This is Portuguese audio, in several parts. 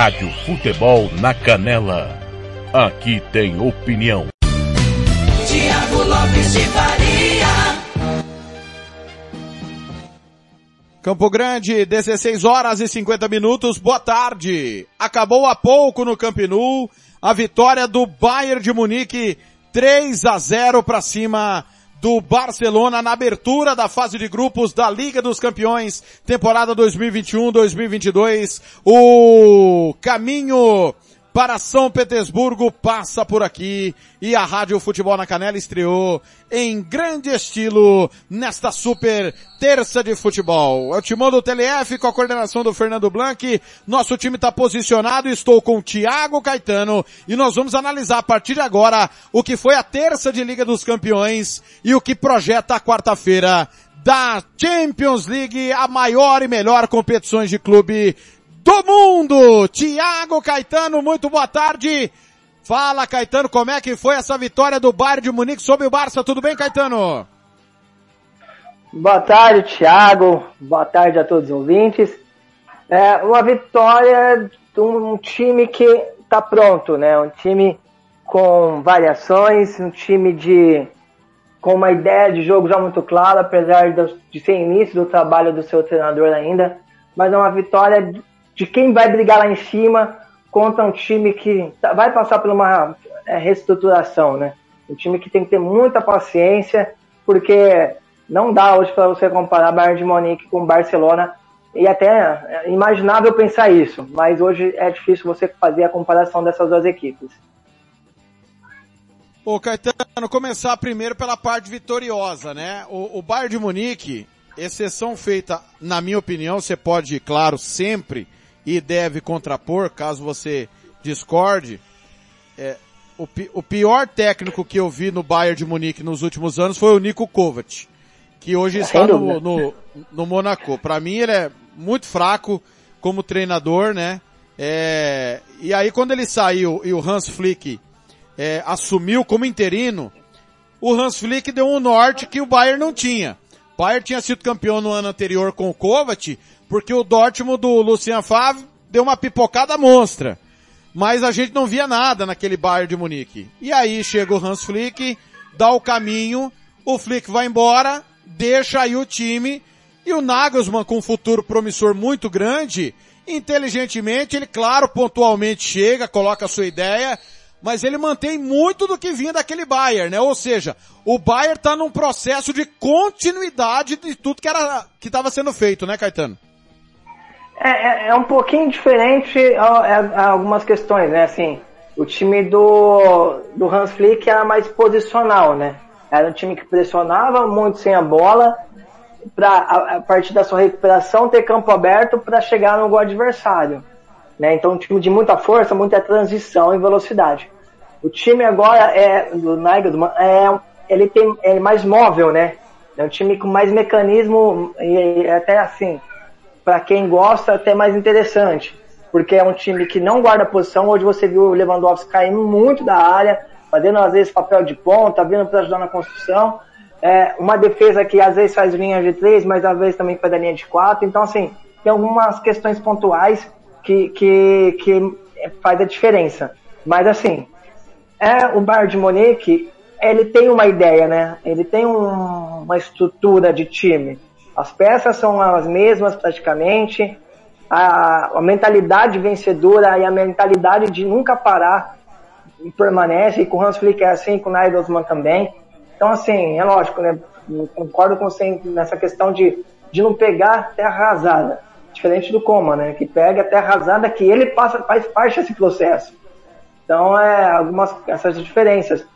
Rádio Futebol na Canela. Aqui tem opinião. Tiago Lopes de Faria. Campo Grande, 16 horas e 50 minutos. Boa tarde. Acabou há pouco no Camp Nou a vitória do Bayern de Munique 3 a 0 para cima do Barcelona na abertura da fase de grupos da Liga dos Campeões, temporada 2021-2022. O caminho para São Petersburgo passa por aqui e a Rádio Futebol na Canela estreou em grande estilo nesta super terça de futebol. É o timão do TLF com a coordenação do Fernando Blanc. Nosso time está posicionado, estou com o Thiago Caetano e nós vamos analisar a partir de agora o que foi a terça de Liga dos Campeões e o que projeta a quarta-feira da Champions League, a maior e melhor competições de clube do mundo. Tiago Caetano, muito boa tarde. Fala, Caetano, como é que foi essa vitória do Bayern de Munique sobre o Barça? Tudo bem, Caetano? Boa tarde, Thiago. Boa tarde a todos os ouvintes. É uma vitória de um time que está pronto, né? Um time com variações, um time de com uma ideia de jogo já muito clara, apesar de ser início do trabalho do seu treinador ainda. Mas é uma vitória de quem vai brigar lá em cima contra um time que tá, vai passar por uma é, reestruturação, né? Um time que tem que ter muita paciência, porque não dá hoje para você comparar Bayern de Munique com Barcelona e até é imaginável pensar isso, mas hoje é difícil você fazer a comparação dessas duas equipes. Ô Caetano, começar primeiro pela parte vitoriosa, né? O, o Bayern de Munique, exceção feita, na minha opinião, você pode, claro, sempre e deve contrapor, caso você discorde, é, o, o, pior técnico que eu vi no Bayern de Munique nos últimos anos foi o Nico Kovac, que hoje está no, no, no Monaco. Para mim ele é muito fraco como treinador, né? É, e aí quando ele saiu e o Hans Flick é, assumiu como interino, o Hans Flick deu um norte que o Bayern não tinha. O Bayern tinha sido campeão no ano anterior com o Kovac, porque o Dortmund do Lucian Favre deu uma pipocada monstra. Mas a gente não via nada naquele Bayern de Munique. E aí chega o Hans Flick, dá o caminho, o Flick vai embora, deixa aí o time, e o Nagelsmann com um futuro promissor muito grande, inteligentemente, ele claro, pontualmente chega, coloca a sua ideia, mas ele mantém muito do que vinha daquele Bayern, né? Ou seja, o Bayern está num processo de continuidade de tudo que era que estava sendo feito, né, Caetano? É, é, é um pouquinho diferente a, é, a, algumas questões, né? Assim, o time do, do Hans Flick era mais posicional, né? Era um time que pressionava muito sem a bola, para a, a partir da sua recuperação ter campo aberto para chegar no gol adversário. Né? Então, um time de muita força, muita transição e velocidade. O time agora é do Nagelsmann é ele tem é mais móvel, né? É um time com mais mecanismo e até assim para quem gosta, até mais interessante. Porque é um time que não guarda posição. Hoje você viu o Lewandowski caindo muito da área, fazendo às vezes papel de ponta, vindo para ajudar na construção. É, uma defesa que às vezes faz linha de três, mas às vezes também faz a linha de quatro. Então, assim, tem algumas questões pontuais que, que, que faz a diferença. Mas, assim, é o Bayern de Monique, ele tem uma ideia, né? Ele tem um, uma estrutura de time. As peças são as mesmas praticamente, a, a mentalidade vencedora e a mentalidade de nunca parar permanece, e com o Hans Flick é assim, com o Nagelsmann também. Então, assim, é lógico, né? Concordo com você nessa questão de, de não pegar terra arrasada. Diferente do Coma, né? Que pega terra arrasada que ele passa, faz parte desse processo. Então, é algumas essas diferenças.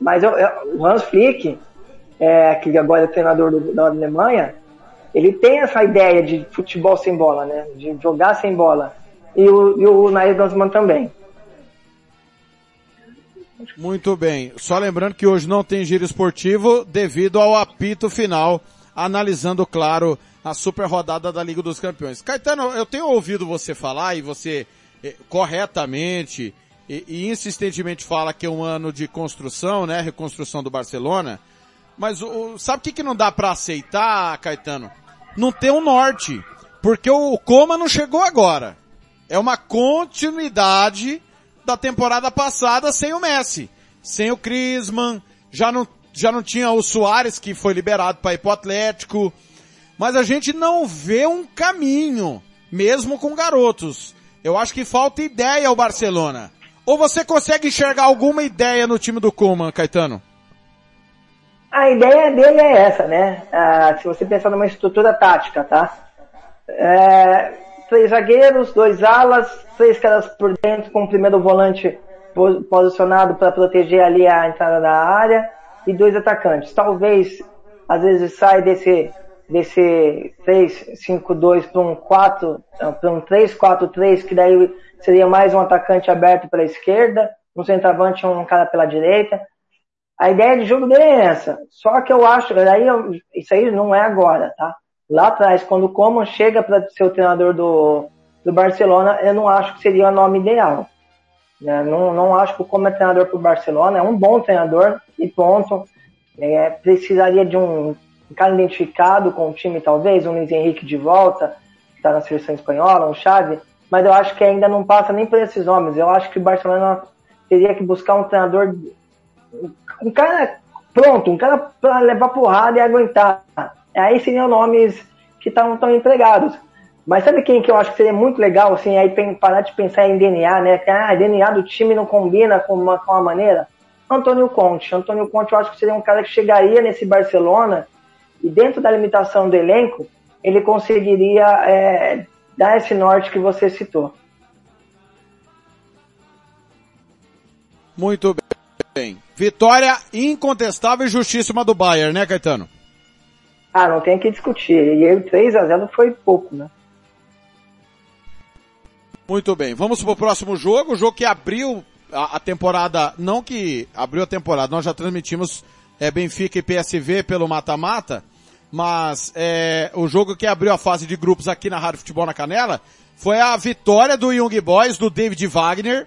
Mas eu, eu, o Hans Flick, é, que agora é treinador do, da Alemanha, ele tem essa ideia de futebol sem bola, né? De jogar sem bola. E o, e o Nagelsmann também. Muito bem. Só lembrando que hoje não tem giro esportivo devido ao apito final, analisando, claro, a super rodada da Liga dos Campeões. Caetano, eu tenho ouvido você falar e você eh, corretamente e, e, insistentemente fala que é um ano de construção, né? Reconstrução do Barcelona. Mas o, sabe o que, que não dá para aceitar, Caetano? Não ter um norte. Porque o Coma não chegou agora. É uma continuidade da temporada passada sem o Messi. Sem o Crisman, já não, já não tinha o Soares que foi liberado para ir pro Atlético. Mas a gente não vê um caminho, mesmo com garotos. Eu acho que falta ideia ao Barcelona. Ou você consegue enxergar alguma ideia no time do Koeman, Caetano? A ideia dele é essa, né? Ah, se você pensar numa estrutura tática, tá? É, três zagueiros, dois alas, três caras por dentro com o primeiro volante posicionado para proteger ali a entrada da área e dois atacantes. Talvez, às vezes, sai desse desse 3-5-2 para um 4, para um 3-4-3, que daí seria mais um atacante aberto pela esquerda, um centroavante e um cara pela direita. A ideia de jogo dele é essa. Só que eu acho, aí isso aí não é agora, tá? Lá atrás, quando o Coman chega para ser o treinador do, do Barcelona, eu não acho que seria o nome ideal. Né? Não, não acho que o Coman é treinador para o Barcelona, é um bom treinador e ponto. É, precisaria de um, um cara identificado com o time, talvez, um Luiz Henrique de volta, que está na seleção espanhola, um Xavi, mas eu acho que ainda não passa nem por esses nomes. Eu acho que o Barcelona teria que buscar um treinador, um cara pronto, um cara para levar porrada e aguentar. Aí seriam nomes que estão tão empregados. Mas sabe quem que eu acho que seria muito legal, assim, aí parar de pensar em DNA, né? Que ah, DNA do time não combina com uma, com uma maneira. Antônio Conte. Antônio Conte eu acho que seria um cara que chegaria nesse Barcelona e dentro da limitação do elenco, ele conseguiria é, dar esse norte que você citou. Muito bem. Vitória incontestável e justíssima do Bayern, né, Caetano? Ah, não tem que discutir. E o 3 a 0 foi pouco, né? Muito bem. Vamos pro próximo jogo, o jogo que abriu a, a temporada, não que abriu a temporada, nós já transmitimos é, Benfica e PSV pelo mata-mata, mas é, o jogo que abriu a fase de grupos aqui na Rádio Futebol na Canela foi a vitória do Young Boys, do David Wagner,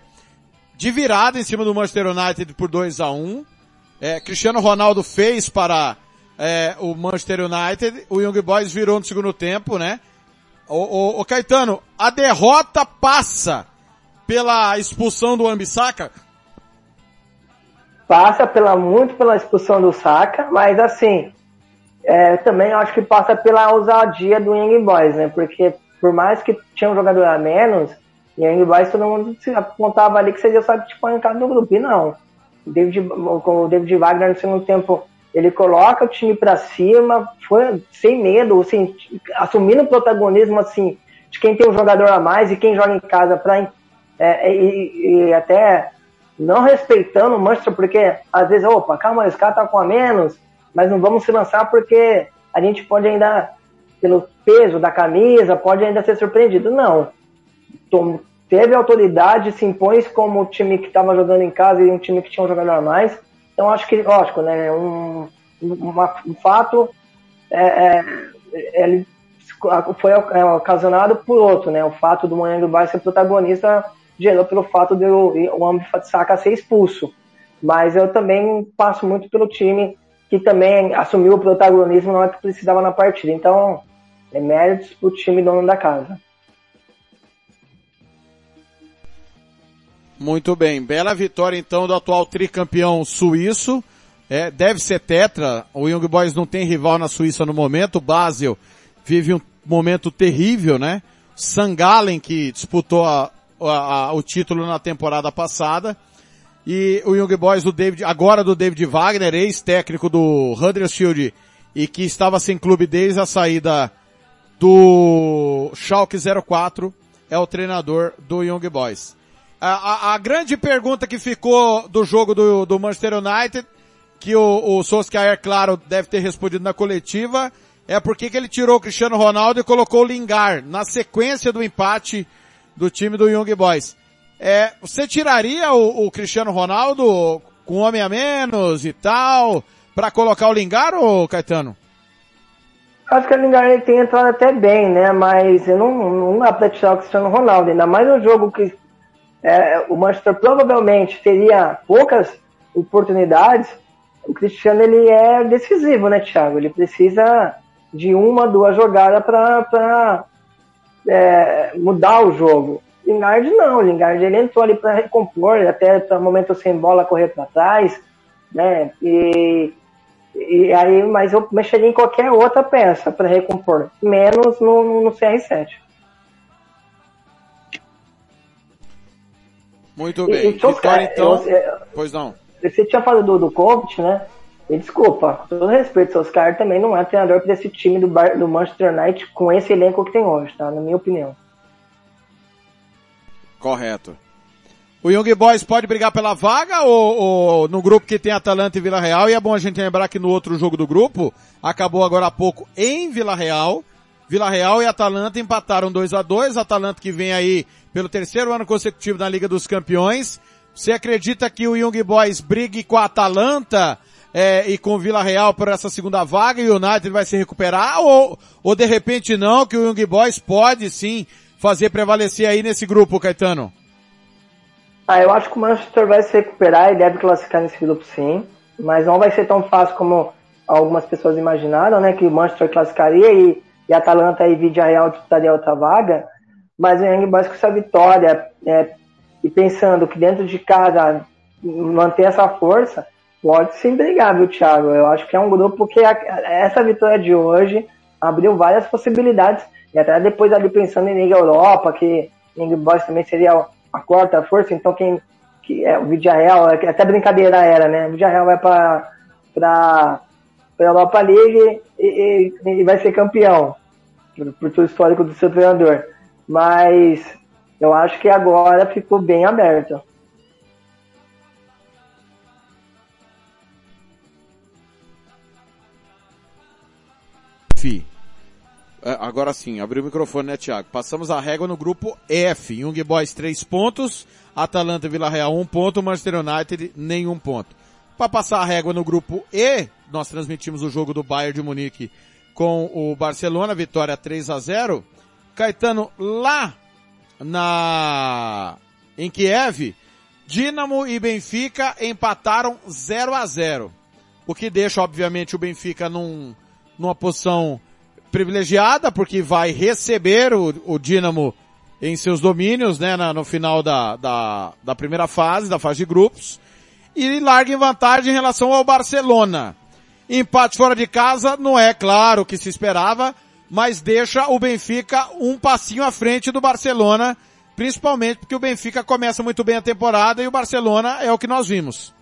de virada em cima do Manchester United por 2 a 1 é, Cristiano Ronaldo fez para é, o Manchester United, o Young Boys virou no segundo tempo, né? O, o, o Caetano, a derrota passa pela expulsão do Ambissaca? Passa pela, muito pela expulsão do Saka, mas assim, é, também acho que passa pela ousadia do Young Boys, né? Porque por mais que tinha um jogador a menos, Young Boys todo mundo se apontava ali que seria só em casa do grupo. E não. O David, o David Wagner no segundo tempo ele coloca o time para cima, foi sem medo, assim, assumindo o protagonismo assim de quem tem um jogador a mais e quem joga em casa para é, e, e, até não respeitando o Manchester, porque às vezes, opa, calma, esse cara tá com a menos, mas não vamos se lançar porque a gente pode ainda, pelo peso da camisa, pode ainda ser surpreendido. Não. Teve autoridade, se impôs como o time que estava jogando em casa e um time que tinha um jogador a mais. Então acho que, lógico, né, um, uma, um fato é, é, ele foi é, ocasionado por outro, né? O fato do Manhã do ser protagonista gerou pelo fato de o, o Ambifat ser expulso. Mas eu também passo muito pelo time que também assumiu o protagonismo na hora que precisava na partida. Então, é méritos pro time dono da casa. Muito bem, bela vitória então do atual tricampeão suíço. É, deve ser tetra. O Young Boys não tem rival na Suíça no momento. O Basel vive um momento terrível, né? Sangalen que disputou a, a, a, o título na temporada passada e o Young Boys do David, agora do David Wagner, ex-técnico do Huddersfield e que estava sem clube desde a saída do Schalke 04, é o treinador do Young Boys. A, a, a grande pergunta que ficou do jogo do, do Manchester United que o, o Solskjaer, claro, deve ter respondido na coletiva, é porque que ele tirou o Cristiano Ronaldo e colocou o Lingard na sequência do empate do time do Young Boys. É, você tiraria o, o Cristiano Ronaldo com um homem a menos e tal, para colocar o Lingard, ou Caetano? Acho que o Lingard tem entrado até bem, né? Mas eu não, não dá pra tirar o Cristiano Ronaldo, ainda mais um jogo que é, o Manchester provavelmente teria poucas oportunidades. O Cristiano ele é decisivo, né, Thiago? Ele precisa de uma, duas jogadas para é, mudar o jogo. Lingard não, Lingard ele entrou ali para recompor, até para momento sem bola correr para trás, né? E, e aí, mas eu mexeria em qualquer outra peça para recompor, menos no, no CR7. Muito bem. E, Vitória, então. Eu, pois não. Você tinha falado do, do Kovic, né? E desculpa, com todo respeito, Oscar também não é treinador para esse time do, Bar, do Manchester United com esse elenco que tem hoje, tá? Na minha opinião. Correto. O Young Boys pode brigar pela vaga ou, ou, no grupo que tem Atalanta e Vila Real? E é bom a gente lembrar que no outro jogo do grupo, acabou agora há pouco em Vila Real. Vila Real e Atalanta empataram 2 a 2 Atalanta que vem aí pelo terceiro ano consecutivo na Liga dos Campeões. Você acredita que o Young Boys brigue com a Atalanta é, e com o Vila Real por essa segunda vaga e o United vai se recuperar ou, ou de repente não, que o Young Boys pode sim fazer prevalecer aí nesse grupo, Caetano? Ah, eu acho que o Manchester vai se recuperar e deve classificar nesse grupo sim, mas não vai ser tão fácil como algumas pessoas imaginaram, né, que o Manchester classificaria e, e Atalanta e Vidia Real disputaria outra vaga, mas o Young Boys com essa vitória é, e pensando que dentro de casa manter essa força, pode sim brigar, viu, Thiago? Eu acho que é um grupo que a, essa vitória de hoje abriu várias possibilidades. E até depois ali pensando em Liga Europa, que Young Boys também seria a quarta força, então quem que é o Villarreal, até brincadeira era, né? O Villarreal vai para para Europa League e, e, e, vai ser campeão por, o histórico do seu treinador. Mas eu acho que agora ficou bem aberto. F. É, agora sim, abriu o microfone, né, Thiago? Passamos a régua no grupo F. Young Boys 3 pontos, Atalanta e Vila Real 1 ponto, Manchester United nenhum ponto. Para passar a régua no grupo E, nós transmitimos o jogo do Bayern de Munique com o Barcelona, vitória 3 a 0. Caetano lá na em Kiev, Dinamo e Benfica empataram 0 a 0. O que deixa obviamente o Benfica num numa posição privilegiada, porque vai receber o, o Dinamo em seus domínios, né, na, no final da, da, da primeira fase, da fase de grupos, e larga em vantagem em relação ao Barcelona. Empate fora de casa não é claro o que se esperava, mas deixa o Benfica um passinho à frente do Barcelona, principalmente porque o Benfica começa muito bem a temporada e o Barcelona é o que nós vimos.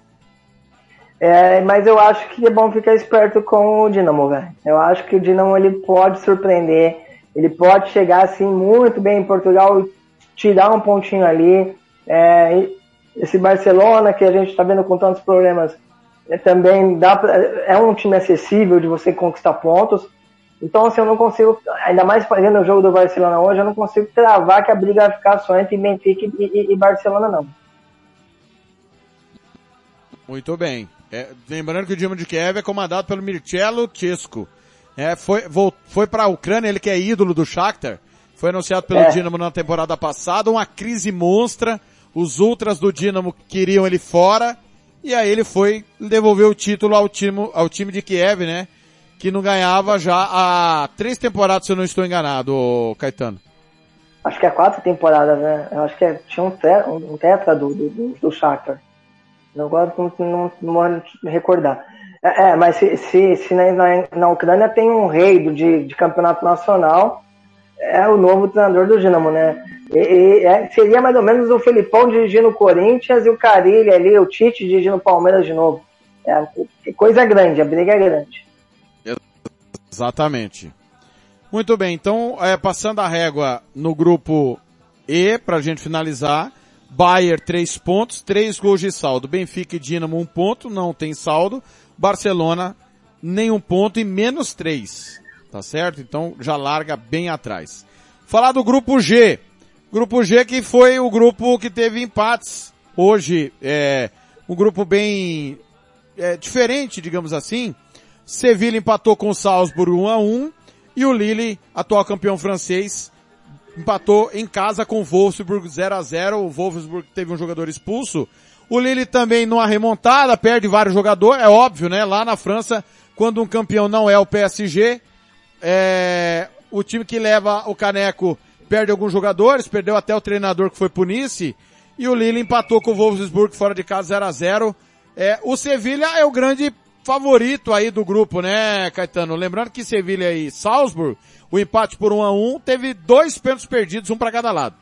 É, mas eu acho que é bom ficar esperto com o Dinamo, velho. Eu acho que o Dinamo ele pode surpreender, ele pode chegar assim muito bem em Portugal e tirar um pontinho ali. É, esse Barcelona que a gente está vendo com tantos problemas é, também dá pra, é um time acessível de você conquistar pontos. Então, assim, eu não consigo, ainda mais fazendo o jogo do Barcelona hoje, eu não consigo travar que a briga vai ficar só entre Benfica e, e, e Barcelona, não. Muito bem. É, lembrando que o Dinamo de Kiev é comandado pelo Mircelo Chesco. É, foi, foi para a Ucrânia, ele que é ídolo do Shakhtar. Foi anunciado pelo é. Dinamo na temporada passada, uma crise monstra. Os ultras do Dinamo queriam ele fora. E aí ele foi devolver o título ao time, ao time de Kiev, né? Que não ganhava já há três temporadas, se eu não estou enganado, Caetano. Acho que é quatro temporadas, né? Eu acho que é, tinha um, tetra, um tetra do, do, do Shakhtar. Não, não, não vou me recordar. É, é, mas se, se, se na, na, Ucrânia tem um rei do, de, de campeonato nacional, é o novo treinador do Dinamo, né? E, e é, seria mais ou menos o Felipão dirigindo o Corinthians e o Carilli ali, o Tite dirigindo o Palmeiras de novo. É coisa grande, a briga é grande. Exatamente. Muito bem, então, é, passando a régua no grupo E, pra gente finalizar, Bayern, três pontos, três gols de saldo. Benfica e Dinamo, um ponto, não tem saldo. Barcelona nenhum ponto e menos três, tá certo? Então já larga bem atrás. Falar do grupo G. Grupo G que foi o grupo que teve empates hoje, é, um grupo bem é, diferente, digamos assim. Sevilla empatou com o Salzburg 1 a 1 e o Lille, atual campeão francês, empatou em casa com o Wolfsburg 0 a 0 O Wolfsburg teve um jogador expulso. O Lille também numa remontada, perde vários jogadores, é óbvio, né? Lá na França, quando um campeão não é o PSG, é, o time que leva o caneco perde alguns jogadores, perdeu até o treinador que foi pro Nice, e o Lille empatou com o Wolfsburg fora de casa 0 a 0 é, O Sevilha é o grande favorito aí do grupo, né, Caetano? Lembrando que Sevilha e Salzburg, o empate por 1 a 1 teve dois pênaltis perdidos, um para cada lado.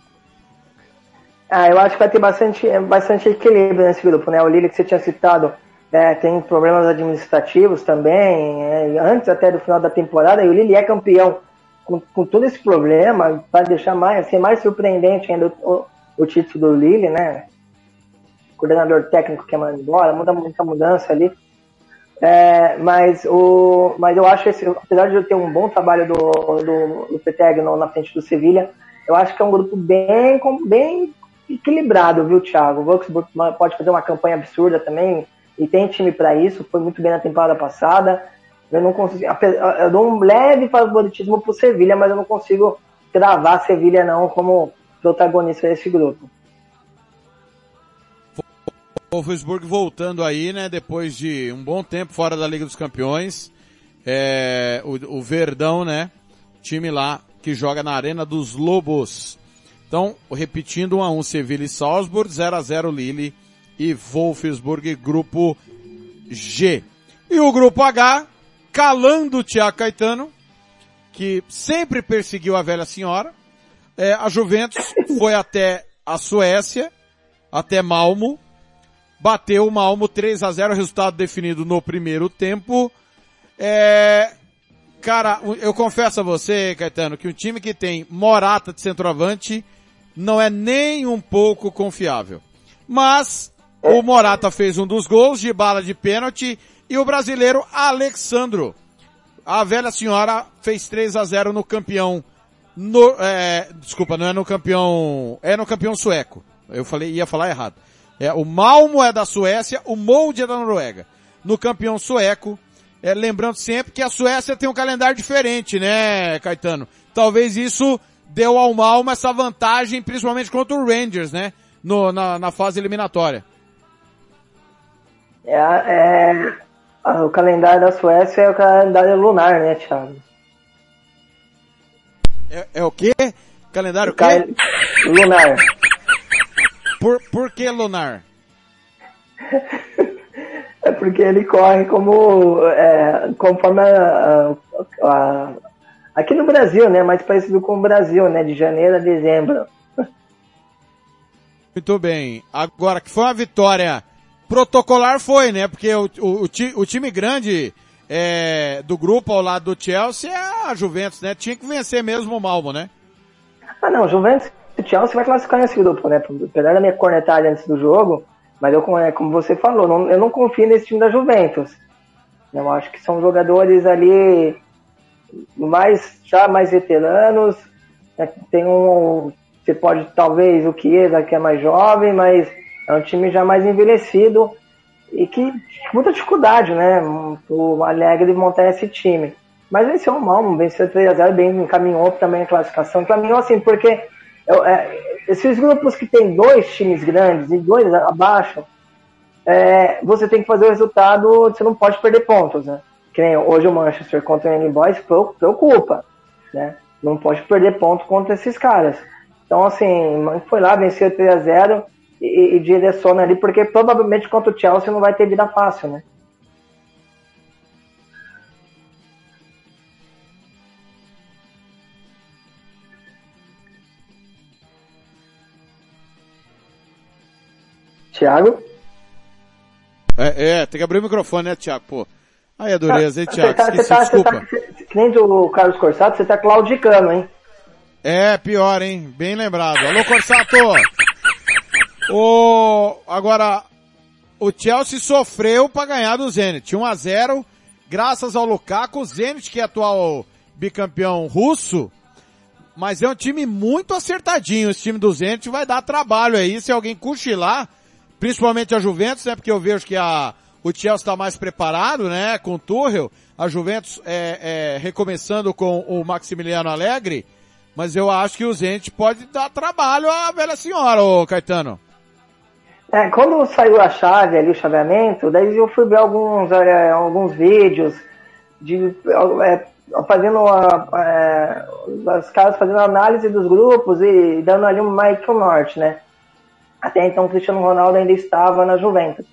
Ah, eu acho que vai ter bastante, bastante equilíbrio nesse grupo, né? O Lille que você tinha citado é, tem problemas administrativos também, é, antes até do final da temporada, e o Lille é campeão com, com todo esse problema, para deixar mais, ser mais surpreendente ainda o, o título do Lille, né? Coordenador técnico que é mandado embora, muda muita mudança ali. É, mas, o, mas eu acho, esse, apesar de eu ter um bom trabalho do, do, do Petegno na frente do Sevilha, eu acho que é um grupo bem, bem equilibrado, viu, Thiago? O Wolfsburg pode fazer uma campanha absurda também, e tem time para isso, foi muito bem na temporada passada. Eu não consigo, eu dou um leve favoritismo pro Sevilha, mas eu não consigo gravar Sevilha não como protagonista desse grupo. Wolfsburg voltando aí, né, depois de um bom tempo fora da Liga dos Campeões. É, o, o Verdão, né, time lá que joga na Arena dos Lobos. Então, repetindo 1 a 1 Sevilha e Salzburg, 0 a 0 Lille e Wolfsburg, grupo G. E o grupo H, calando o Tiago Caetano, que sempre perseguiu a velha senhora. É, a Juventus foi até a Suécia, até Malmo, bateu o Malmo 3 a 0 resultado definido no primeiro tempo. É, cara, eu confesso a você, Caetano, que um time que tem Morata de centroavante não é nem um pouco confiável. Mas o Morata fez um dos gols de bala de pênalti e o brasileiro Alexandro. A velha senhora fez 3 a 0 no campeão no, é, desculpa, não é no campeão, é no campeão sueco. Eu falei, ia falar errado. É, o Malmo é da Suécia, o Molde é da Noruega. No campeão sueco, é, lembrando sempre que a Suécia tem um calendário diferente, né, Caetano? Talvez isso deu ao Malmo essa vantagem, principalmente contra o Rangers, né? No, na, na fase eliminatória. É, é, o calendário da Suécia é o calendário lunar, né, Thiago? É, é o quê? Calendário o quê? Lunar. Por, por que lunar? é porque ele corre como, é, conforme a, a, a, aqui no Brasil, né? Mais parecido com o Brasil, né? De janeiro a dezembro. Muito bem. Agora, que foi uma vitória protocolar foi, né? Porque o, o, o, time grande é, do grupo ao lado do Chelsea é a Juventus, né? Tinha que vencer mesmo o Malmo, né? Ah, não, Juventus e Chelsea vai classificar nesse grupo, né? Apesar da minha cornetada antes do jogo, mas eu, é, como você falou, não, eu não confio nesse time da Juventus. Eu acho que são jogadores ali mais já mais veteranos. Né? Tem um, você pode talvez o Chiesa que é mais jovem, mas é um time já mais envelhecido e que muita dificuldade, né? O Alegre montar esse time. Mas venceu o Malmo, venceu 3x0, bem encaminhou também a classificação. Encaminhou assim, porque é, esses grupos que tem dois times grandes e dois abaixo, é, você tem que fazer o resultado, você não pode perder pontos, né? Que nem hoje o Manchester contra o Young Boys preocupa, né? Não pode perder ponto contra esses caras. Então, assim, foi lá, venceu 3 a 0 e, e direciona ali, porque provavelmente contra o Chelsea não vai ter vida fácil, né? Thiago? É, é, tem que abrir o microfone, né, Thiago? Pô. Aí a dureza, hein, Thiago? Tá, Esqueci, tá, desculpa. Tá, que nem do Carlos Corsato, você tá claudicando, hein? É, pior, hein? Bem lembrado. Alô, Corsato! O, agora, o, Chelsea sofreu para ganhar do Zenit. 1 a 0 graças ao Lukaku. O Zenit, que é atual bicampeão russo, mas é um time muito acertadinho. Esse time do Zenit vai dar trabalho aí se alguém cochilar, principalmente a Juventus, né? Porque eu vejo que a, o Chelsea está mais preparado, né? Com o Tuchel. A Juventus é, é, recomeçando com o Maximiliano Alegre. Mas eu acho que o Zenit pode dar trabalho à velha senhora, ô Caetano. É, quando saiu a chave ali, o chaveamento, daí eu fui ver alguns, é, alguns vídeos de é, fazendo a, é, os caras fazendo análise dos grupos e dando ali um Michael Norte, né? Até então o Cristiano Ronaldo ainda estava na Juventus.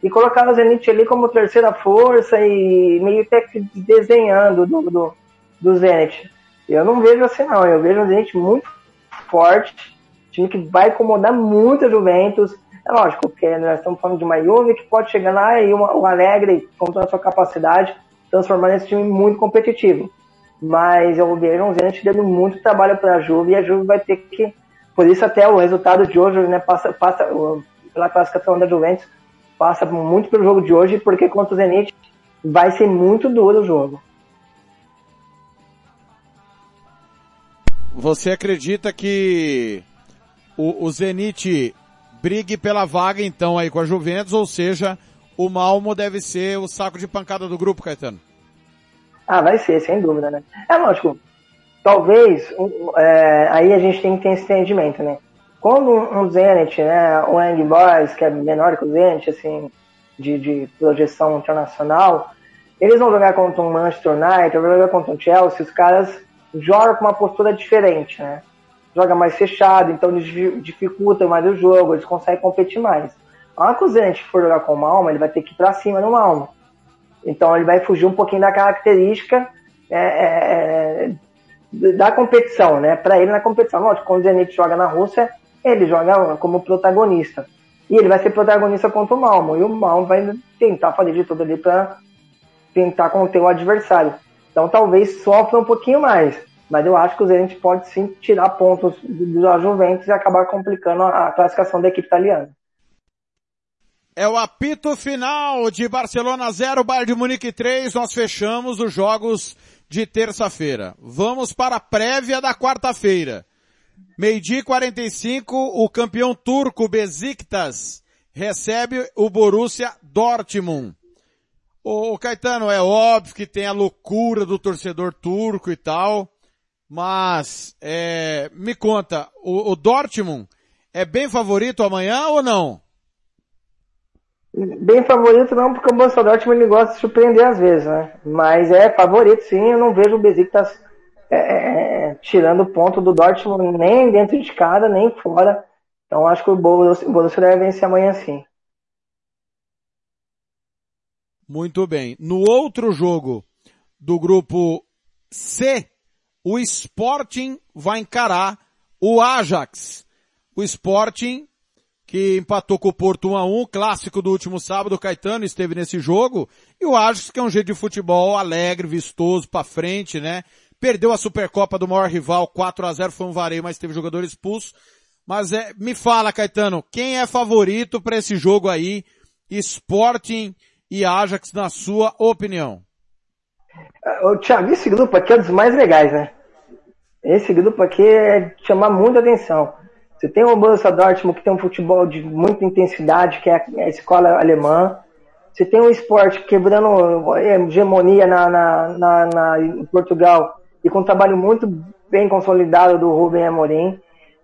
E colocaram o Zenit ali como terceira força e meio que desenhando do, do, do Zenit. Eu não vejo assim não, eu vejo um Zenit muito forte, time que vai incomodar muito a Juventus, é lógico, porque nós estamos falando de uma Juve que pode chegar lá e uma, o Alegre, com toda a sua capacidade, transformar esse time muito competitivo. Mas eu vejo um Zenit dando muito trabalho para a Juve e a Juve vai ter que, por isso até o resultado de hoje, né, passa, passa pela classificação da Juventus, passa muito pelo jogo de hoje, porque contra o Zenit vai ser muito duro o jogo. Você acredita que o, o Zenit brigue pela vaga então aí com a Juventus, ou seja, o Malmo deve ser o saco de pancada do grupo, Caetano? Ah, vai ser, sem dúvida, né? É lógico, talvez, é, aí a gente tem que ter esse entendimento, né? Quando um Zenit, né, o Young Boys, que é menor que o Zenit, assim, de, de projeção internacional, eles vão jogar contra um Manchester United, vão jogar contra um Chelsea, os caras jogam com uma postura diferente, né? Joga mais fechado, então eles dificultam mais o jogo, eles conseguem competir mais. A hora que o Zenit for jogar com o Malma, ele vai ter que ir para cima no Malma. Então ele vai fugir um pouquinho da característica é, é, é da competição, né? Para ele na competição. Lógico, quando o Zenit joga na Rússia, ele joga como protagonista. E ele vai ser protagonista contra o Malmo. E o Malmo vai tentar fazer de tudo ali para tentar conter o adversário. Então talvez sofra um pouquinho mais. Mas eu acho que o Zenit pode sim tirar pontos da Juventus e acabar complicando a classificação da equipe italiana. É o apito final de Barcelona 0, Bayern de Munique 3. Nós fechamos os jogos de terça-feira. Vamos para a prévia da quarta-feira. Meio-dia 45, o campeão turco Besiktas recebe o Borussia Dortmund. O Caetano, é óbvio que tem a loucura do torcedor turco e tal, mas, é, me conta, o, o Dortmund é bem favorito amanhã ou não? Bem favorito não, porque o Borussia Dortmund ele gosta de surpreender às vezes, né? Mas é favorito sim, eu não vejo o Besiktas é, é, tirando ponto do Dortmund nem dentro de casa, nem fora. Então acho que o Borussia, o Borussia deve vencer amanhã sim. Muito bem. No outro jogo do grupo C, o Sporting vai encarar o Ajax. O Sporting, que empatou com o Porto 1 a 1 clássico do último sábado, o Caetano esteve nesse jogo, e o Ajax, que é um jeito de futebol alegre, vistoso, para frente, né? Perdeu a Supercopa do maior rival, 4 a 0 foi um vareio, mas teve jogador expulso. Mas é, me fala, Caetano, quem é favorito para esse jogo aí, Sporting e Ajax, na sua opinião? O Thiago, esse grupo aqui é dos mais legais, né? Esse grupo aqui é chamar muita atenção. Você tem o Borussia Dortmund que tem um futebol de muita intensidade, que é a escola alemã. Você tem o esporte quebrando hegemonia na, na, na, na, em Portugal e com um trabalho muito bem consolidado do Rubem Amorim.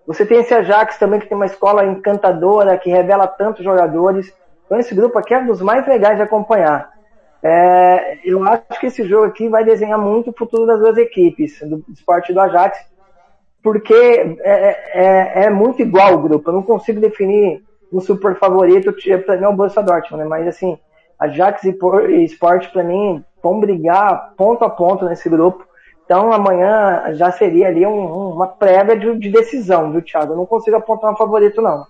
Você tem esse Ajax também que tem uma escola encantadora que revela tantos jogadores. Então esse grupo aqui é um dos mais legais de acompanhar. É, eu acho que esse jogo aqui vai desenhar muito o futuro das duas equipes, do esporte do Ajax, porque é, é, é, muito igual o grupo. Eu não consigo definir um super favorito para mim é o Borussia Dortmund, né? mas assim, Ajax e Sport para mim vão brigar ponto a ponto nesse grupo. Então amanhã já seria ali um, uma prévia de, de, decisão, viu, Thiago? Eu não consigo apontar um favorito não.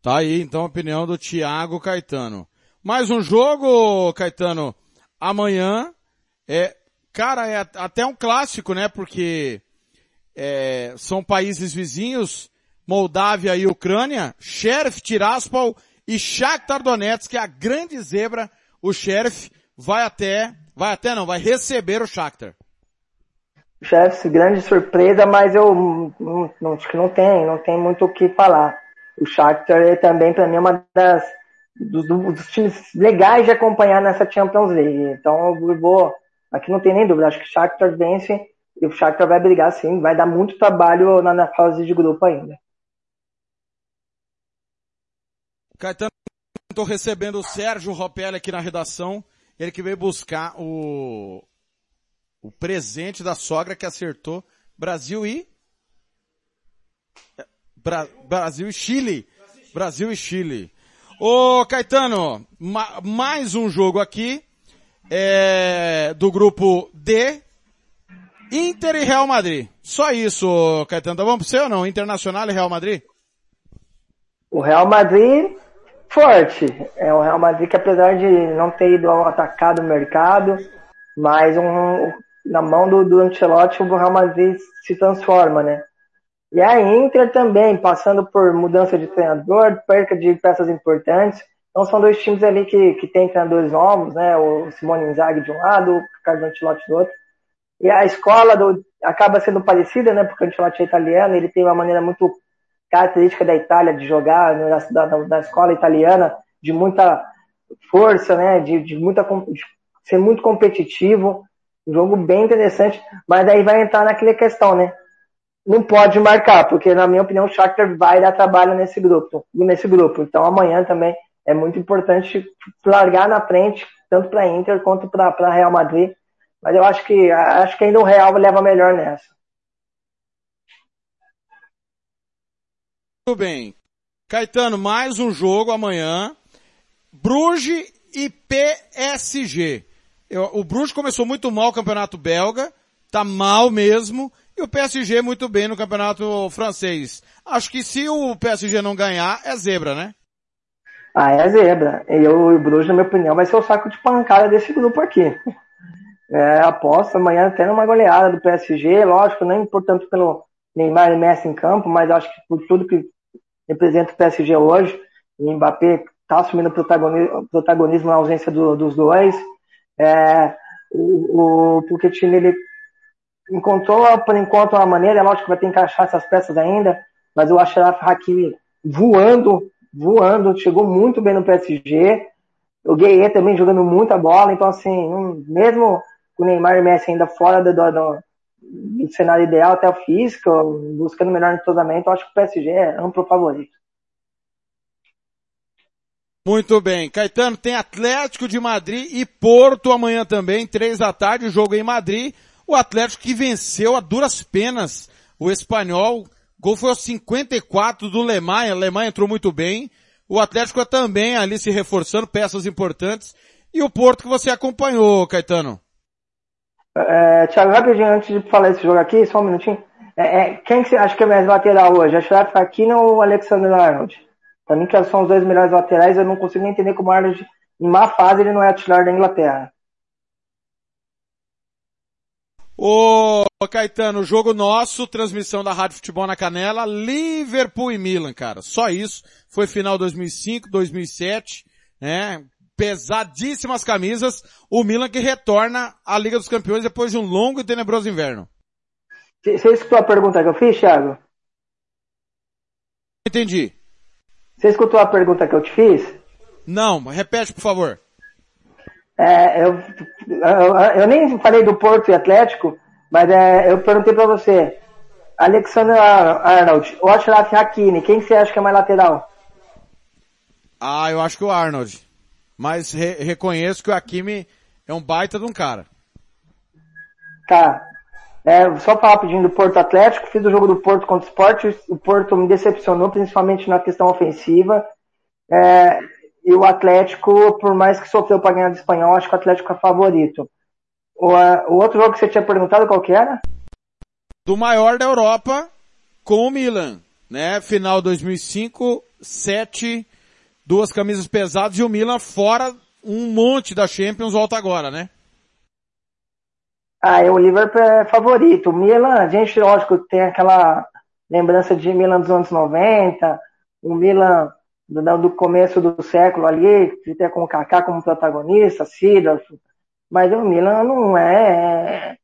Tá aí então a opinião do Thiago Caetano. Mais um jogo, Caetano, amanhã. É, cara, é até um clássico, né? Porque é, são países vizinhos, Moldávia e Ucrânia, Sheriff Tiraspol e Shakhtar Donetsk, que é a grande zebra, o Sheriff vai até, vai até não, vai receber o Shakhtar. Sheriff, grande surpresa, mas eu não, não, acho que não tem, não tem muito o que falar. O Shakhtar é também, para mim, uma das dos, dos, times legais de acompanhar nessa Champions League. Então eu vou, aqui não tem nem dúvida, acho que o Shakhtar vence e o Shakhtar vai brigar sim, vai dar muito trabalho na, na fase de grupo ainda. Caetano, estou recebendo o Sérgio Ropelli aqui na redação, ele que veio buscar o, o presente da sogra que acertou Brasil e Bra Brasil e Chile. Brasil e Chile. Ô Caetano, ma mais um jogo aqui é, do grupo D. Inter e Real Madrid. Só isso, Caetano. Tá bom pra você ou não? Internacional e Real Madrid? O Real Madrid forte. É o Real Madrid que apesar de não ter ido ao atacado mercado, mas um, na mão do, do Ancelotti o Real Madrid se transforma, né? E a Inter também, passando por mudança de treinador, perca de peças importantes. Então são dois times ali que, que têm treinadores novos, né? O Simone Inzaghi de um lado, o Carlos Ancelotti do outro. E a escola do, acaba sendo parecida, né? Porque o Ancelotti é italiano, ele tem uma maneira muito característica da Itália de jogar, né, da, da, da escola italiana, de muita força, né? De, de muita de ser muito competitivo. Um jogo bem interessante, mas daí vai entrar naquela questão, né? Não pode marcar, porque na minha opinião o Shakhtar vai dar trabalho nesse grupo, nesse grupo. Então amanhã também é muito importante largar na frente, tanto para Inter quanto para Real Madrid. Mas eu acho que acho que ainda o Real leva melhor nessa. Muito bem. Caetano, mais um jogo amanhã. Bruges e PSG. Eu, o Bruges começou muito mal o campeonato belga, tá mal mesmo. E o PSG muito bem no campeonato francês. Acho que se o PSG não ganhar, é zebra, né? Ah, é zebra. E o Bruges, na minha opinião, vai ser o saco de pancada desse grupo aqui. É, aposto amanhã até numa goleada do PSG, lógico, nem portanto pelo Neymar e Messi em campo, mas acho que por tudo que representa o PSG hoje, o Mbappé está assumindo protagonismo, protagonismo na ausência do, dos dois. É, o, o Pochettino, ele encontrou por enquanto uma maneira, é lógico que vai ter que encaixar essas peças ainda, mas o Ashraf Hakimi voando, voando, chegou muito bem no PSG. O Gueye também jogando muita bola, então assim, mesmo o Neymar e Messi ainda fora do, do, do cenário ideal, até o físico, buscando melhor entrosamento, eu acho que o PSG é amplo favorito. Muito bem. Caetano, tem Atlético de Madrid e Porto amanhã também, três da tarde, jogo em Madrid. O Atlético que venceu a duras penas o espanhol. Gol foi aos 54 do Lemanha. Lemanha entrou muito bem. O Atlético também ali se reforçando, peças importantes. E o Porto que você acompanhou, Caetano? É, Thiago, rapidinho, antes de falar esse jogo aqui, só um minutinho. É, é, quem que você acha que é mais lateral hoje? A Shraf Aquino ou o Alexander Arnold? Pra mim, que são os dois melhores laterais, eu não consigo entender como o Arnold, em má fase, ele não é titular da Inglaterra. Ô, Caetano, jogo nosso, transmissão da Rádio Futebol na Canela, Liverpool e Milan, cara. Só isso. Foi final 2005, 2007, né? Pesadíssimas camisas. O Milan que retorna à Liga dos Campeões depois de um longo e tenebroso inverno. Você escutou a pergunta que eu fiz, Thiago? Entendi. Você escutou a pergunta que eu te fiz? Não, repete, por favor. É, eu, eu, eu, nem falei do Porto e Atlético, mas é, eu perguntei para você, Alexander Arnold ou Ashraf Hakimi, quem você acha que é mais lateral? Ah, eu acho que o Arnold. Mas re reconheço que o Hakimi é um baita de um cara. Tá. É, só falar rapidinho do Porto Atlético, fiz o jogo do Porto contra o Sport, o Porto me decepcionou, principalmente na questão ofensiva. É, e o Atlético, por mais que sofreu para ganhar do espanhol, acho que o Atlético é favorito. O, o outro jogo que você tinha perguntado, qual que era? Do maior da Europa com o Milan, né? Final 2005, 7, duas camisas pesadas e o Milan fora um monte da Champions volta agora, né? Ah, o Liverpool é favorito. O Milan, a gente, lógico, tem aquela lembrança de Milan dos anos 90, o Milan do, começo do século ali, até com o Kaká como protagonista, Cida, mas o Milan não é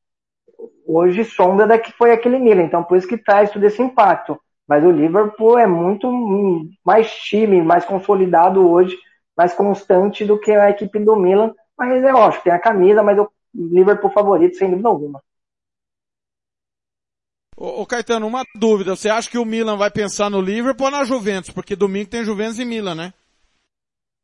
hoje sombra da que foi aquele Milan, então por isso que traz todo esse impacto. Mas o Liverpool é muito mais time, mais consolidado hoje, mais constante do que a equipe do Milan. Mas é lógico, tem a camisa, mas o Liverpool favorito, sem dúvida alguma. Ô, ô, Caetano, uma dúvida. Você acha que o Milan vai pensar no Liverpool ou na Juventus? Porque domingo tem Juventus e Milan, né?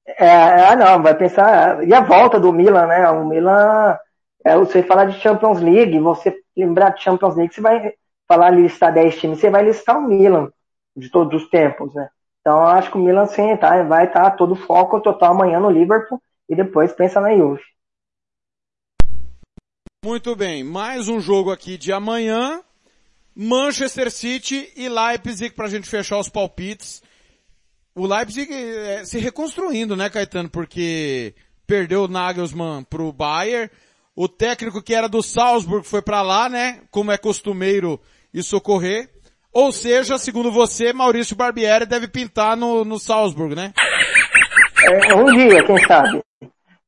É, é não, vai pensar. E a volta do Milan, né? O Milan, é, você falar de Champions League, você lembrar de Champions League, você vai falar listar 10 times, você vai listar o Milan de todos os tempos, né? Então acho que o Milan sim, tá, vai estar tá todo foco total amanhã no Liverpool e depois pensa na Juve. Muito bem, mais um jogo aqui de amanhã. Manchester City e Leipzig para a gente fechar os palpites. O Leipzig é, se reconstruindo, né, Caetano? Porque perdeu o Nagelsmann pro Bayern. O técnico que era do Salzburg foi para lá, né? Como é costumeiro isso ocorrer. Ou seja, segundo você, Maurício Barbieri deve pintar no, no Salzburg, né? É, um dia, quem sabe.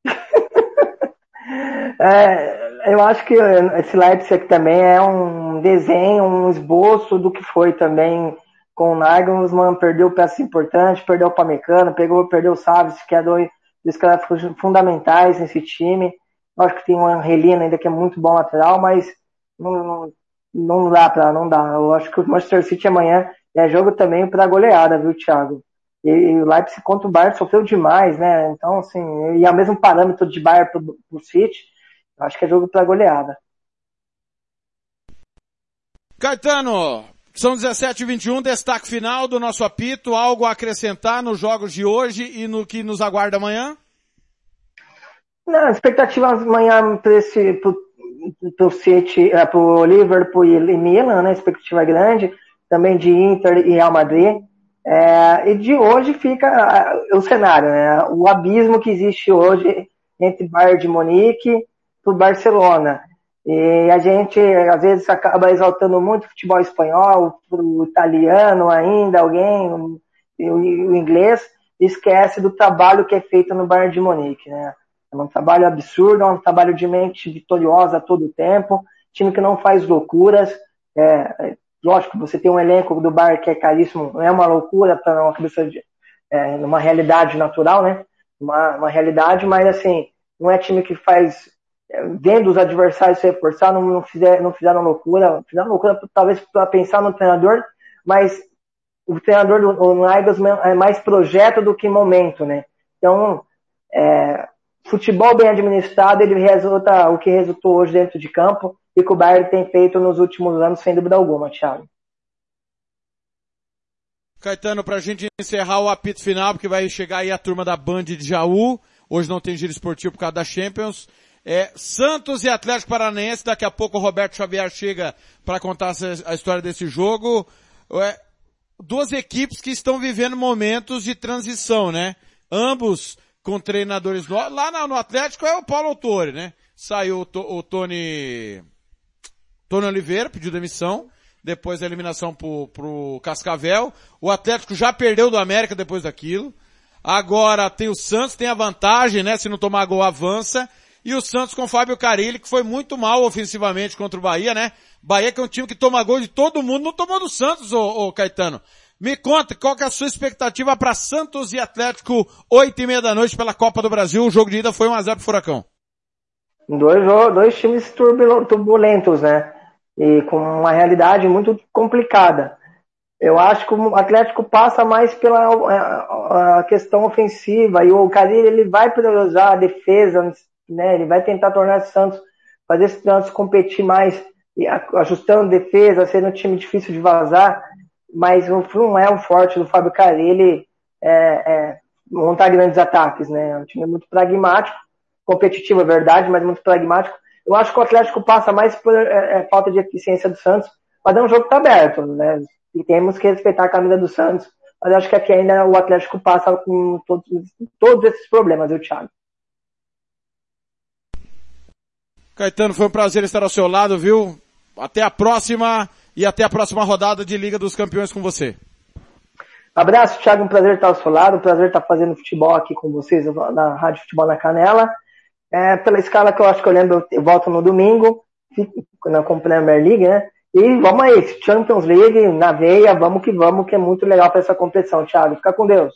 é, eu acho que esse Leipzig também é um desenho, um esboço do que foi também com o Nagelsmann, perdeu peças importantes, perdeu o Pamecano, pegou, perdeu o Saves, que é dois dos caras fundamentais nesse time. Acho que tem o Angelino ainda que é muito bom lateral, mas não, não, não dá pra, não dá. Eu acho que o Manchester City amanhã é jogo também para goleada, viu, Thiago? E, e o Leipzig contra o Bayern sofreu demais, né? Então, assim, e é o mesmo parâmetro de Bayern pro, pro City, Acho que é jogo para goleada. Caetano, são 17 e 21, destaque final do nosso apito, algo a acrescentar nos jogos de hoje e no que nos aguarda amanhã? Não, expectativa amanhã para esse, pro, pro City, é, pro Liverpool e Milan, né, expectativa grande, também de Inter e Real Madrid. É, e de hoje fica é, o cenário, né, o abismo que existe hoje entre Bayern de Munique para o Barcelona. E a gente, às vezes, acaba exaltando muito o futebol espanhol, o italiano ainda, alguém, o, o inglês, e esquece do trabalho que é feito no Bayern de Munique, né? É um trabalho absurdo, é um trabalho de mente vitoriosa a todo tempo, time que não faz loucuras. É, é, lógico, você tem um elenco do Bayern que é caríssimo, não é uma loucura para uma cabeça de, é, numa realidade natural, né? Uma, uma realidade, mas assim, não é time que faz vendo os adversários se reforçar, não, não, fizer, não fizeram loucura, fizeram loucura talvez para pensar no treinador, mas o treinador do Nagelsmann é mais projeto do que momento, né? Então, é, futebol bem administrado, ele resulta o que resultou hoje dentro de campo e que o Bayern tem feito nos últimos anos, sem dúvida alguma, Thiago. Caetano, para a gente encerrar o apito final, porque vai chegar aí a turma da Band de Jaú. Hoje não tem giro esportivo por causa da Champions. É, Santos e Atlético Paranaense, daqui a pouco o Roberto Xavier chega para contar a história desse jogo. É, duas equipes que estão vivendo momentos de transição, né? Ambos com treinadores novos. Lá no Atlético é o Paulo Autori, né? Saiu o, o Tony, Tony Oliveira, pediu demissão. Depois da eliminação pro, pro Cascavel. O Atlético já perdeu do América depois daquilo. Agora tem o Santos, tem a vantagem, né? Se não tomar gol, avança. E o Santos com Fábio Carilli, que foi muito mal ofensivamente contra o Bahia, né? Bahia que é um time que toma gol de todo mundo, não tomou do Santos, ô, ô Caetano. Me conta, qual que é a sua expectativa para Santos e Atlético, oito e meia da noite pela Copa do Brasil? O jogo de ida foi 1 a 0 pro Furacão. Dois, dois times turbulentos, né? E com uma realidade muito complicada. Eu acho que o Atlético passa mais pela a, a questão ofensiva e o Carilli ele vai priorizar a defesa né? Ele vai tentar tornar o Santos, fazer esse Santos competir mais, ajustando defesa, sendo um time difícil de vazar, mas não é um forte do Fábio Carelli é, é, montar grandes ataques, né? É um time muito pragmático, competitivo, é verdade, mas muito pragmático. Eu acho que o Atlético passa mais por é, é falta de eficiência do Santos, mas é um jogo que tá aberto, né? E temos que respeitar a camisa do Santos. Mas acho que aqui ainda o Atlético passa com todos, todos esses problemas, viu, Thiago? Caetano, foi um prazer estar ao seu lado, viu? Até a próxima e até a próxima rodada de Liga dos Campeões com você. Abraço, Thiago, um prazer estar ao seu lado, um prazer estar fazendo futebol aqui com vocês na Rádio Futebol na Canela. É, pela escala que eu acho que eu lembro, eu volto no domingo, na Premier League, né? E vamos aí, Champions League na veia, vamos que vamos, que é muito legal para essa competição, Thiago. Fica com Deus.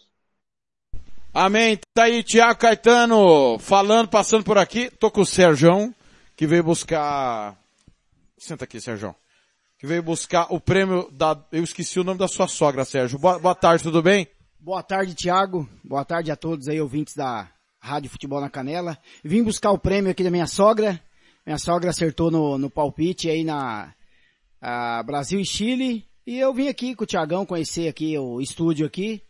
Amém. Tá aí, Tiago Caetano, falando, passando por aqui. Tô com o Sérgio, que veio buscar... Senta aqui, Sérgio que veio buscar o prêmio da, eu esqueci o nome da sua sogra, Sérgio. Boa, boa tarde, tudo bem? Boa tarde, Tiago. Boa tarde a todos aí, ouvintes da Rádio Futebol na Canela. Vim buscar o prêmio aqui da minha sogra. Minha sogra acertou no, no palpite aí na Brasil e Chile. E eu vim aqui com o Tiagão conhecer aqui o estúdio aqui.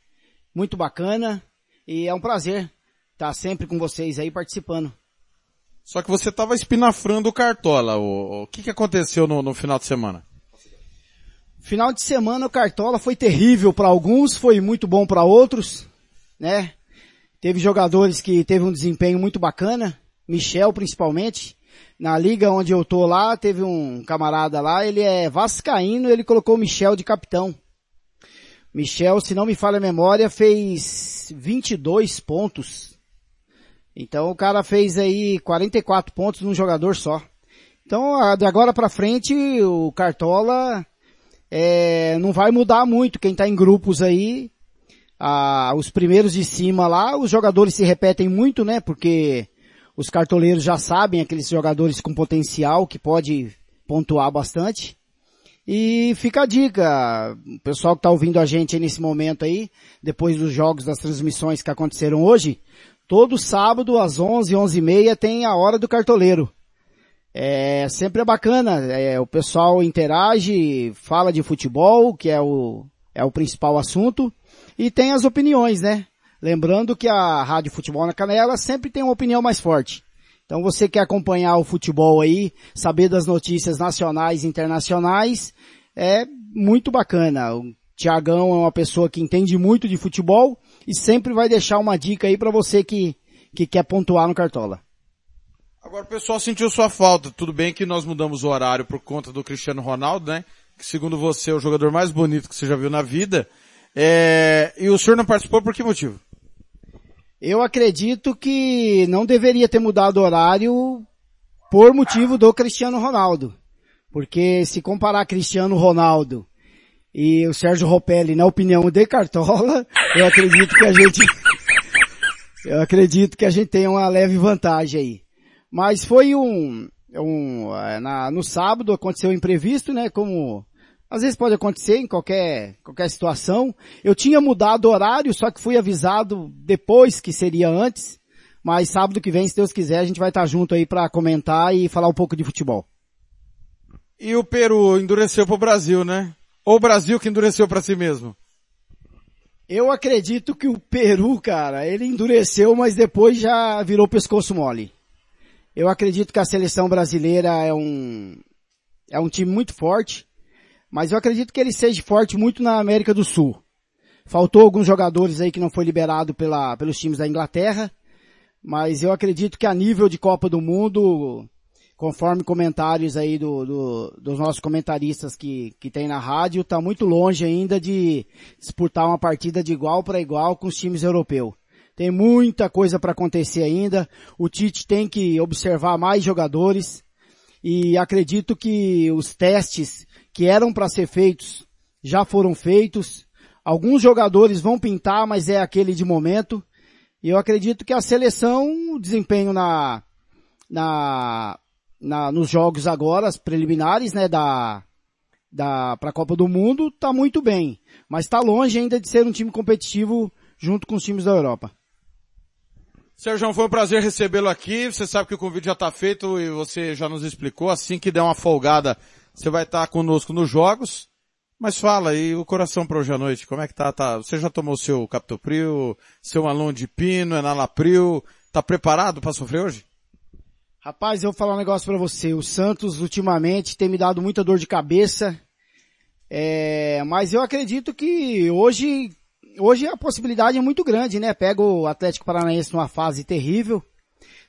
Muito bacana. E é um prazer estar sempre com vocês aí participando. Só que você estava espinafrando o Cartola. O, o que, que aconteceu no, no final de semana? Final de semana o Cartola foi terrível para alguns, foi muito bom para outros, né? Teve jogadores que teve um desempenho muito bacana, Michel principalmente. Na liga onde eu tô lá, teve um camarada lá, ele é vascaíno, ele colocou o Michel de capitão. Michel, se não me falha a memória, fez 22 pontos. Então o cara fez aí 44 pontos num jogador só. Então, de agora para frente, o Cartola é, não vai mudar muito quem está em grupos aí. Os primeiros de cima lá, os jogadores se repetem muito, né? Porque os cartoleiros já sabem aqueles jogadores com potencial que pode pontuar bastante. E fica a dica, o pessoal que está ouvindo a gente nesse momento aí, depois dos jogos, das transmissões que aconteceram hoje, todo sábado às 11, 11 e meia tem a hora do cartoleiro. É, sempre é bacana, é, o pessoal interage, fala de futebol, que é o, é o principal assunto, e tem as opiniões, né? Lembrando que a Rádio Futebol na Canela sempre tem uma opinião mais forte. Então você quer acompanhar o futebol aí, saber das notícias nacionais e internacionais, é muito bacana. O Tiagão é uma pessoa que entende muito de futebol e sempre vai deixar uma dica aí para você que, que quer pontuar no Cartola. Agora o pessoal sentiu sua falta. Tudo bem que nós mudamos o horário por conta do Cristiano Ronaldo, né? Que segundo você é o jogador mais bonito que você já viu na vida. É... E o senhor não participou por que motivo? Eu acredito que não deveria ter mudado o horário por motivo do Cristiano Ronaldo. Porque se comparar Cristiano Ronaldo e o Sérgio Ropelli na opinião de Cartola, eu acredito que a gente, eu acredito que a gente tem uma leve vantagem aí. Mas foi um, um é, na, no sábado aconteceu um imprevisto, né? Como às vezes pode acontecer em qualquer, qualquer situação. Eu tinha mudado o horário, só que fui avisado depois que seria antes. Mas sábado que vem, se Deus quiser, a gente vai estar junto aí para comentar e falar um pouco de futebol. E o Peru endureceu pro Brasil, né? Ou o Brasil que endureceu para si mesmo? Eu acredito que o Peru, cara, ele endureceu, mas depois já virou pescoço mole. Eu acredito que a seleção brasileira é um, é um time muito forte, mas eu acredito que ele seja forte muito na América do Sul. Faltou alguns jogadores aí que não foi liberado pela, pelos times da Inglaterra, mas eu acredito que a nível de Copa do Mundo, conforme comentários aí do, do, dos nossos comentaristas que, que tem na rádio, está muito longe ainda de disputar uma partida de igual para igual com os times europeus. Tem muita coisa para acontecer ainda. O Tite tem que observar mais jogadores e acredito que os testes que eram para ser feitos já foram feitos. Alguns jogadores vão pintar, mas é aquele de momento. E eu acredito que a seleção, o desempenho na, na, na, nos jogos agora, as preliminares, né, da, da, para a Copa do Mundo, tá muito bem. Mas está longe ainda de ser um time competitivo junto com os times da Europa. Sérgio, foi um prazer recebê-lo aqui. Você sabe que o convite já está feito e você já nos explicou. Assim que der uma folgada, você vai estar conosco nos jogos. Mas fala aí, o coração para hoje à noite, como é que tá? tá? Você já tomou seu Captopril, seu Alon de Pino, Enalapril? Tá preparado para sofrer hoje? Rapaz, eu vou falar um negócio para você. O Santos ultimamente tem me dado muita dor de cabeça. É, mas eu acredito que hoje hoje a possibilidade é muito grande, né? Pega o Atlético Paranaense numa fase terrível.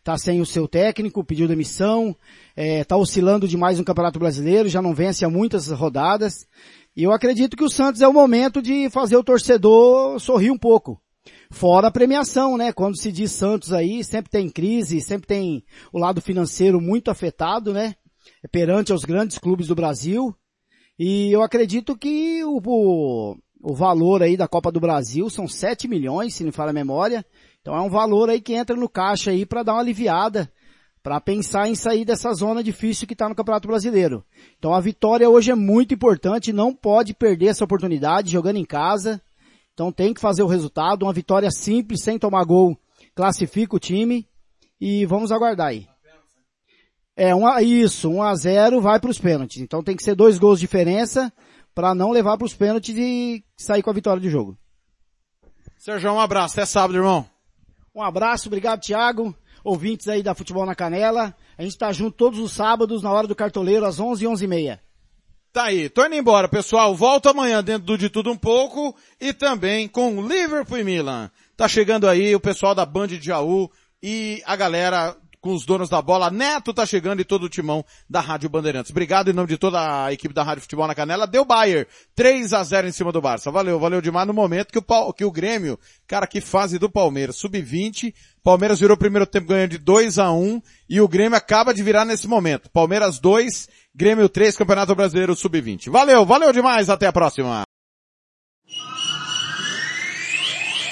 tá sem o seu técnico, pediu demissão, é, tá oscilando demais no Campeonato Brasileiro, já não vence há muitas rodadas. E eu acredito que o Santos é o momento de fazer o torcedor sorrir um pouco. Fora a premiação, né? Quando se diz Santos aí, sempre tem crise, sempre tem o lado financeiro muito afetado, né? Perante aos grandes clubes do Brasil. E eu acredito que o, o, o valor aí da Copa do Brasil são 7 milhões, se não fala a memória. Então é um valor aí que entra no caixa aí para dar uma aliviada, para pensar em sair dessa zona difícil que está no Campeonato Brasileiro. Então a vitória hoje é muito importante, não pode perder essa oportunidade jogando em casa. Então tem que fazer o resultado, uma vitória simples, sem tomar gol, classifica o time e vamos aguardar aí. É, um, isso, 1 a 0 vai para os pênaltis. Então tem que ser dois gols de diferença para não levar para os pênaltis e sair com a vitória do jogo. Sérgio, um abraço. Até sábado, irmão. Um abraço, obrigado Thiago, ouvintes aí da Futebol na Canela. A gente tá junto todos os sábados na hora do cartoleiro às 11 e 11 e meia. Tá aí, tô indo embora, pessoal. Volto amanhã dentro do De Tudo Um Pouco e também com Liverpool e Milan. Tá chegando aí o pessoal da Band de Jaú e a galera com os donos da bola. Neto tá chegando e todo o timão da Rádio Bandeirantes. Obrigado em nome de toda a equipe da Rádio Futebol na Canela. Deu Bayer. 3 a 0 em cima do Barça. Valeu, valeu demais no momento que o, que o Grêmio, cara, que fase do Palmeiras, sub-20. Palmeiras virou o primeiro tempo ganhando de 2 a 1 e o Grêmio acaba de virar nesse momento. Palmeiras 2, Grêmio 3, Campeonato Brasileiro sub-20. Valeu, valeu demais, até a próxima.